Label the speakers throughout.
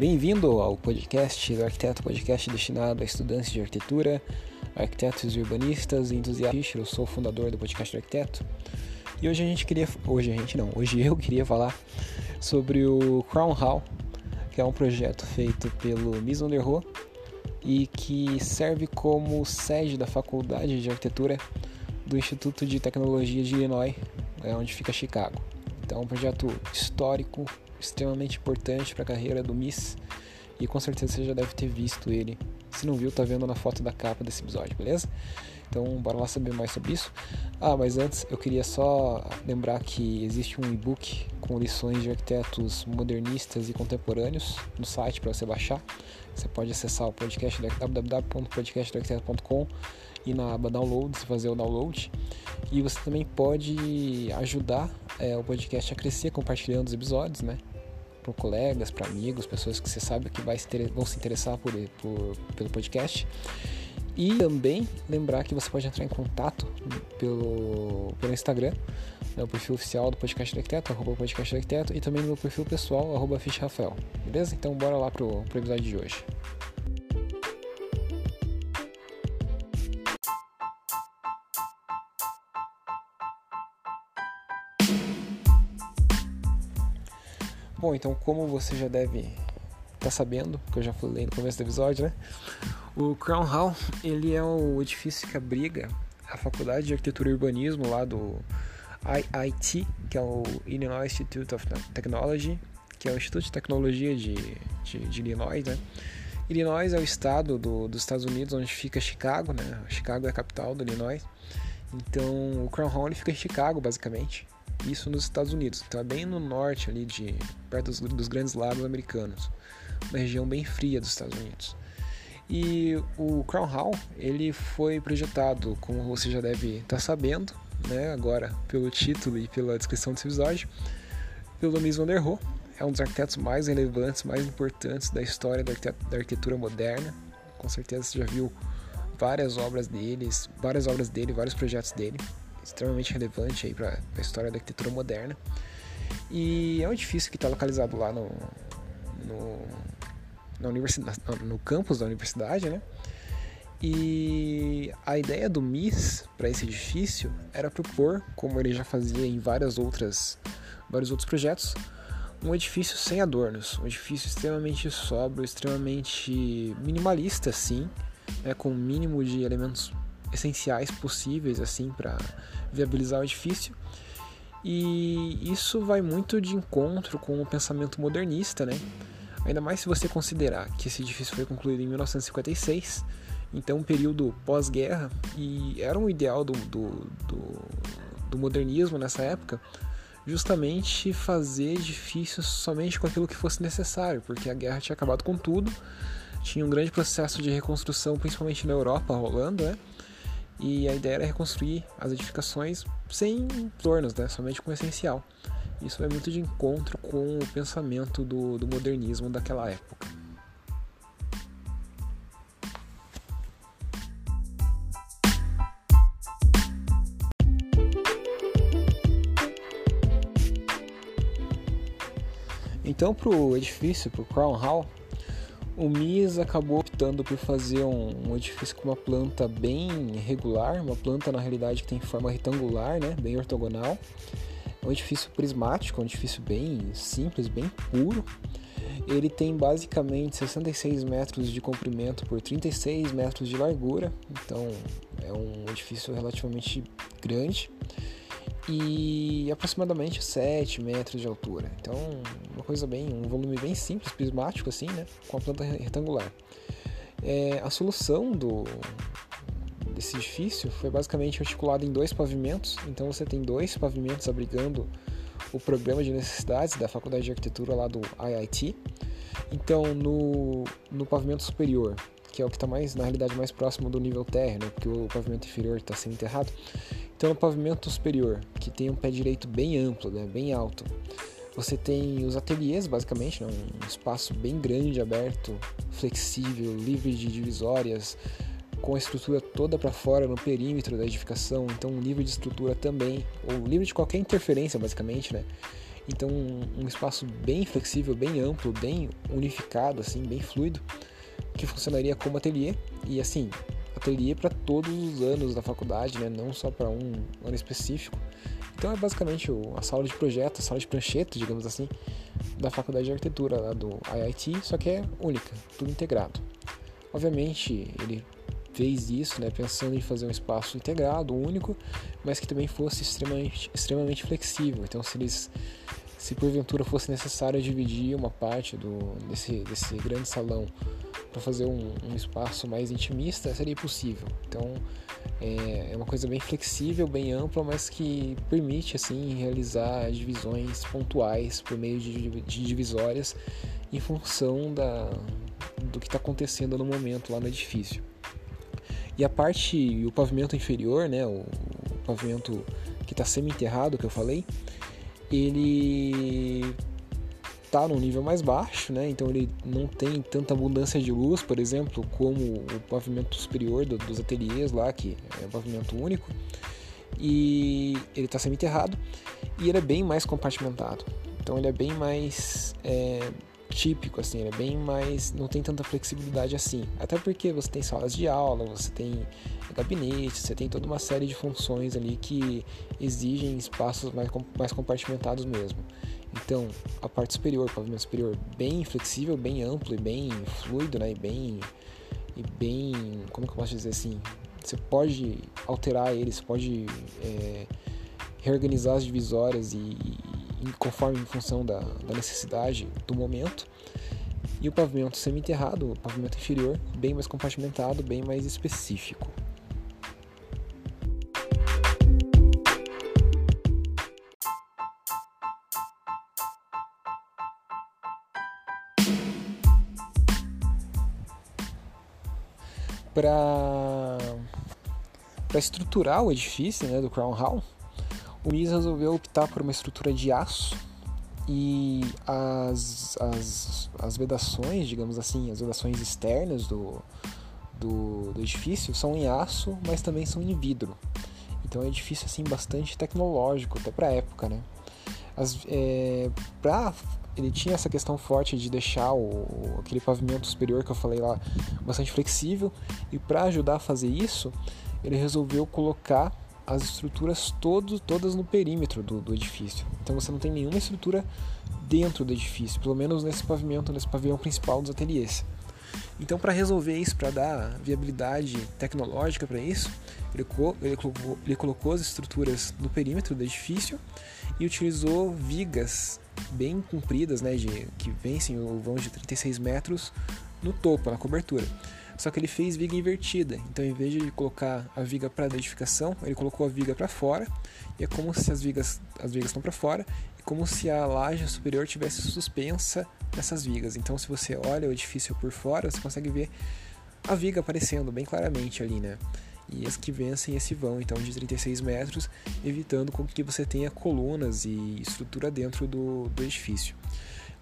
Speaker 1: Bem-vindo ao podcast do Arquiteto, podcast destinado a estudantes de arquitetura, arquitetos urbanistas e entusiastas. Eu sou o fundador do podcast do Arquiteto. E hoje a gente queria, hoje a gente não, hoje eu queria falar sobre o Crown Hall, que é um projeto feito pelo Mies van e que serve como sede da Faculdade de Arquitetura do Instituto de Tecnologia de Illinois, é onde fica Chicago. Então, é um projeto histórico, extremamente importante para a carreira do Miss e com certeza você já deve ter visto ele. Se não viu, tá vendo na foto da capa desse episódio, beleza? Então, bora lá saber mais sobre isso. Ah, mas antes eu queria só lembrar que existe um e-book com lições de arquitetos modernistas e contemporâneos no site para você baixar. Você pode acessar o podcast www.podcastdoarquiteto.com e na aba downloads fazer o download. E você também pode ajudar é, o podcast a crescer compartilhando os episódios, né? Para colegas, para amigos, pessoas que você sabe que vai se vão se interessar por, por, pelo podcast. E também lembrar que você pode entrar em contato pelo, pelo Instagram, no perfil oficial do Podcast Arquiteto, arroba Podcast Arquiteto, e também no meu perfil pessoal, arroba Rafael. Beleza? Então bora lá pro, pro episódio de hoje. Bom, então como você já deve estar tá sabendo, que eu já falei no começo do episódio, né? O Crown Hall, ele é o edifício que abriga a Faculdade de Arquitetura e Urbanismo lá do IIT, que é o Illinois Institute of Technology, que é o Instituto de Tecnologia de, de, de Illinois, né? Illinois é o estado do, dos Estados Unidos onde fica Chicago, né? Chicago é a capital do Illinois. Então, o Crown Hall fica em Chicago, basicamente. Isso nos Estados Unidos. É bem no norte ali, de perto dos, dos grandes lagos americanos. Uma região bem fria dos Estados Unidos. E o Crown Hall, ele foi projetado, como você já deve estar tá sabendo, né, agora pelo título e pela descrição desse episódio, pelo Mies van der Rohe. É um dos arquitetos mais relevantes, mais importantes da história da, da arquitetura moderna. Com certeza você já viu várias obras deles, várias obras dele, vários projetos dele, extremamente relevante aí para a história da arquitetura moderna. E é um edifício que está localizado lá no, no na universidade, no campus da universidade, né? E a ideia do MIS para esse edifício era propor, como ele já fazia em várias outras, vários outros projetos, um edifício sem adornos, um edifício extremamente sóbrio, extremamente minimalista, sim, né, com o mínimo de elementos essenciais possíveis assim para viabilizar o edifício. E isso vai muito de encontro com o pensamento modernista, né? Ainda mais se você considerar que esse edifício foi concluído em 1956, então um período pós-guerra, e era um ideal do, do, do, do modernismo nessa época, justamente fazer edifícios somente com aquilo que fosse necessário, porque a guerra tinha acabado com tudo, tinha um grande processo de reconstrução, principalmente na Europa, rolando, né? E a ideia era reconstruir as edificações sem tornos, né? Somente com o essencial. Isso é muito de encontro com o pensamento do, do modernismo daquela época. Então, para o edifício, para o Crown Hall, o Mies acabou optando por fazer um, um, edifício com uma planta bem regular, uma planta na realidade que tem forma retangular, né, bem ortogonal, é um edifício prismático, um edifício bem simples, bem puro. Ele tem basicamente 66 metros de comprimento por 36 metros de largura, então é um edifício relativamente grande e aproximadamente 7 metros de altura. Então, uma coisa bem, um volume bem simples, prismático assim, né, com a planta retangular. É, a solução do, esse edifício foi basicamente articulado em dois pavimentos, então você tem dois pavimentos abrigando o programa de necessidades da Faculdade de Arquitetura lá do IIT. Então, no, no pavimento superior, que é o que está mais, na realidade, mais próximo do nível térreo, né, porque o pavimento inferior está sendo enterrado. Então, no pavimento superior, que tem um pé direito bem amplo, né, bem alto, você tem os ateliês, basicamente, né, um espaço bem grande, aberto, flexível, livre de divisórias, com a estrutura toda para fora no perímetro da edificação, então livre de estrutura também, ou livre de qualquer interferência basicamente, né? Então um espaço bem flexível, bem amplo, bem unificado, assim, bem fluido, que funcionaria como ateliê e assim ateliê para todos os anos da faculdade, né? não só para um ano específico. Então é basicamente a sala de projeto, a sala de prancheta, digamos assim, da faculdade de arquitetura lá do IIT, só que é única, tudo integrado. Obviamente ele fez isso, né, pensando em fazer um espaço integrado, único, mas que também fosse extremamente, extremamente flexível. Então, se eles, se porventura fosse necessário dividir uma parte do, desse, desse grande salão para fazer um, um, espaço mais intimista, seria possível. Então, é, é uma coisa bem flexível, bem ampla, mas que permite assim realizar divisões pontuais por meio de, de divisórias em função da, do que está acontecendo no momento lá no edifício. E a parte, o pavimento inferior, né, o, o pavimento que está semi-enterrado, que eu falei, ele está num nível mais baixo, né? Então ele não tem tanta abundância de luz, por exemplo, como o pavimento superior do, dos ateliês lá, que é um pavimento único. E ele está semi-enterrado e ele é bem mais compartimentado. Então ele é bem mais é, típico, assim, ele é bem mais. não tem tanta flexibilidade assim. Até porque você tem salas de aula, você tem gabinete, você tem toda uma série de funções ali que exigem espaços mais, mais compartimentados mesmo. Então, a parte superior, o pavimento superior, bem flexível, bem amplo e bem fluido, né? E bem. E bem. Como que eu posso dizer assim? Você pode alterar ele, você pode é, reorganizar as divisórias e, conforme em função da, da necessidade do momento. E o pavimento semi-enterrado, o pavimento inferior, bem mais compartimentado, bem mais específico. Para estruturar o edifício né, do Crown Hall, o MIS resolveu optar por uma estrutura de aço e as, as, as vedações, digamos assim, as vedações externas do, do, do edifício são em aço, mas também são em vidro. Então é um edifício assim bastante tecnológico, até para a época, né? É, pra, ele tinha essa questão forte de deixar o, aquele pavimento superior que eu falei lá bastante flexível e para ajudar a fazer isso, ele resolveu colocar as estruturas todo, todas no perímetro do, do, edifício. Então você não tem nenhuma estrutura dentro do edifício, pelo menos nesse pavimento, nesse pavilhão principal dos ateliês. Então, para resolver isso, para dar viabilidade tecnológica para isso, ele, ele, colocou, ele colocou as estruturas no perímetro do edifício e utilizou vigas bem compridas, né, de, que vencem o vão de 36 metros no topo, na cobertura. Só que ele fez viga invertida. Então, em vez de colocar a viga para a edificação, ele colocou a viga para fora. E é como se as vigas as vigas estão para fora e como se a laje superior tivesse suspensa nessas vigas. Então, se você olha o edifício por fora, você consegue ver a viga aparecendo bem claramente ali, né? E as que vencem esse vão, então, de 36 metros, evitando com que você tenha colunas e estrutura dentro do, do edifício.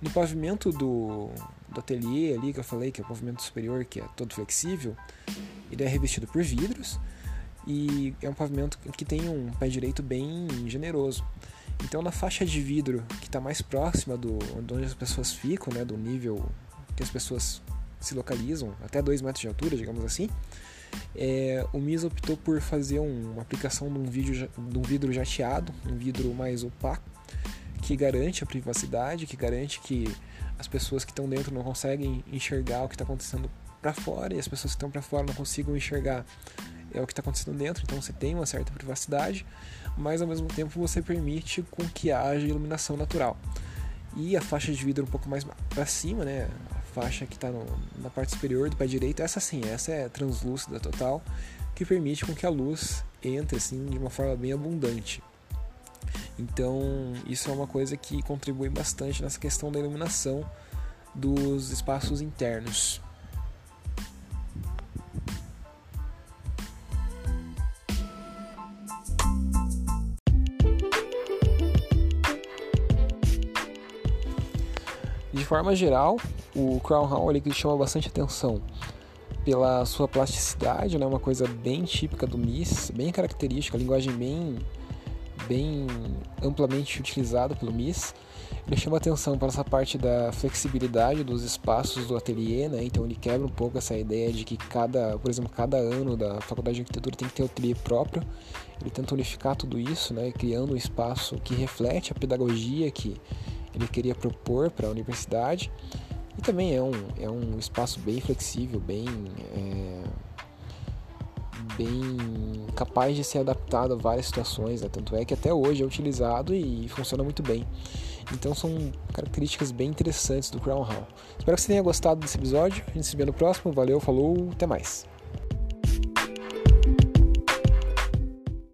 Speaker 1: No pavimento do, do ateliê ali que eu falei, que é o pavimento superior, que é todo flexível, ele é revestido por vidros e é um pavimento que tem um pé direito bem generoso. Então na faixa de vidro que está mais próxima do de onde as pessoas ficam, né, do nível que as pessoas se localizam, até 2 metros de altura, digamos assim, é, o MIS optou por fazer um, uma aplicação de um, vídeo, de um vidro jateado, um vidro mais opaco, que garante a privacidade, que garante que as pessoas que estão dentro não conseguem enxergar o que está acontecendo para fora e as pessoas que estão para fora não consigam enxergar é o que está acontecendo dentro. Então você tem uma certa privacidade, mas ao mesmo tempo você permite com que haja iluminação natural. E a faixa de vidro um pouco mais para cima, né? Faixa que está na parte superior do pé direito, essa sim, essa é translúcida total, que permite com que a luz entre assim de uma forma bem abundante. Então, isso é uma coisa que contribui bastante nessa questão da iluminação dos espaços internos. De forma geral, o Crown Hall ele chama bastante atenção pela sua plasticidade, né? uma coisa bem típica do MIS, bem característica, linguagem bem bem amplamente utilizado pelo MIS. Ele chama atenção para essa parte da flexibilidade dos espaços do ateliê, né? Então ele quebra um pouco essa ideia de que cada, por exemplo, cada ano da faculdade de arquitetura tem que ter o ateliê próprio. Ele tenta unificar tudo isso, né? Criando um espaço que reflete a pedagogia que ele queria propor para a universidade. E também é um, é um espaço bem flexível, bem é, bem capaz de ser adaptado a várias situações, né? tanto é que até hoje é utilizado e funciona muito bem. Então são características bem interessantes do Crown Hall. Espero que você tenha gostado desse episódio. A gente se vê no próximo. Valeu, falou, até mais.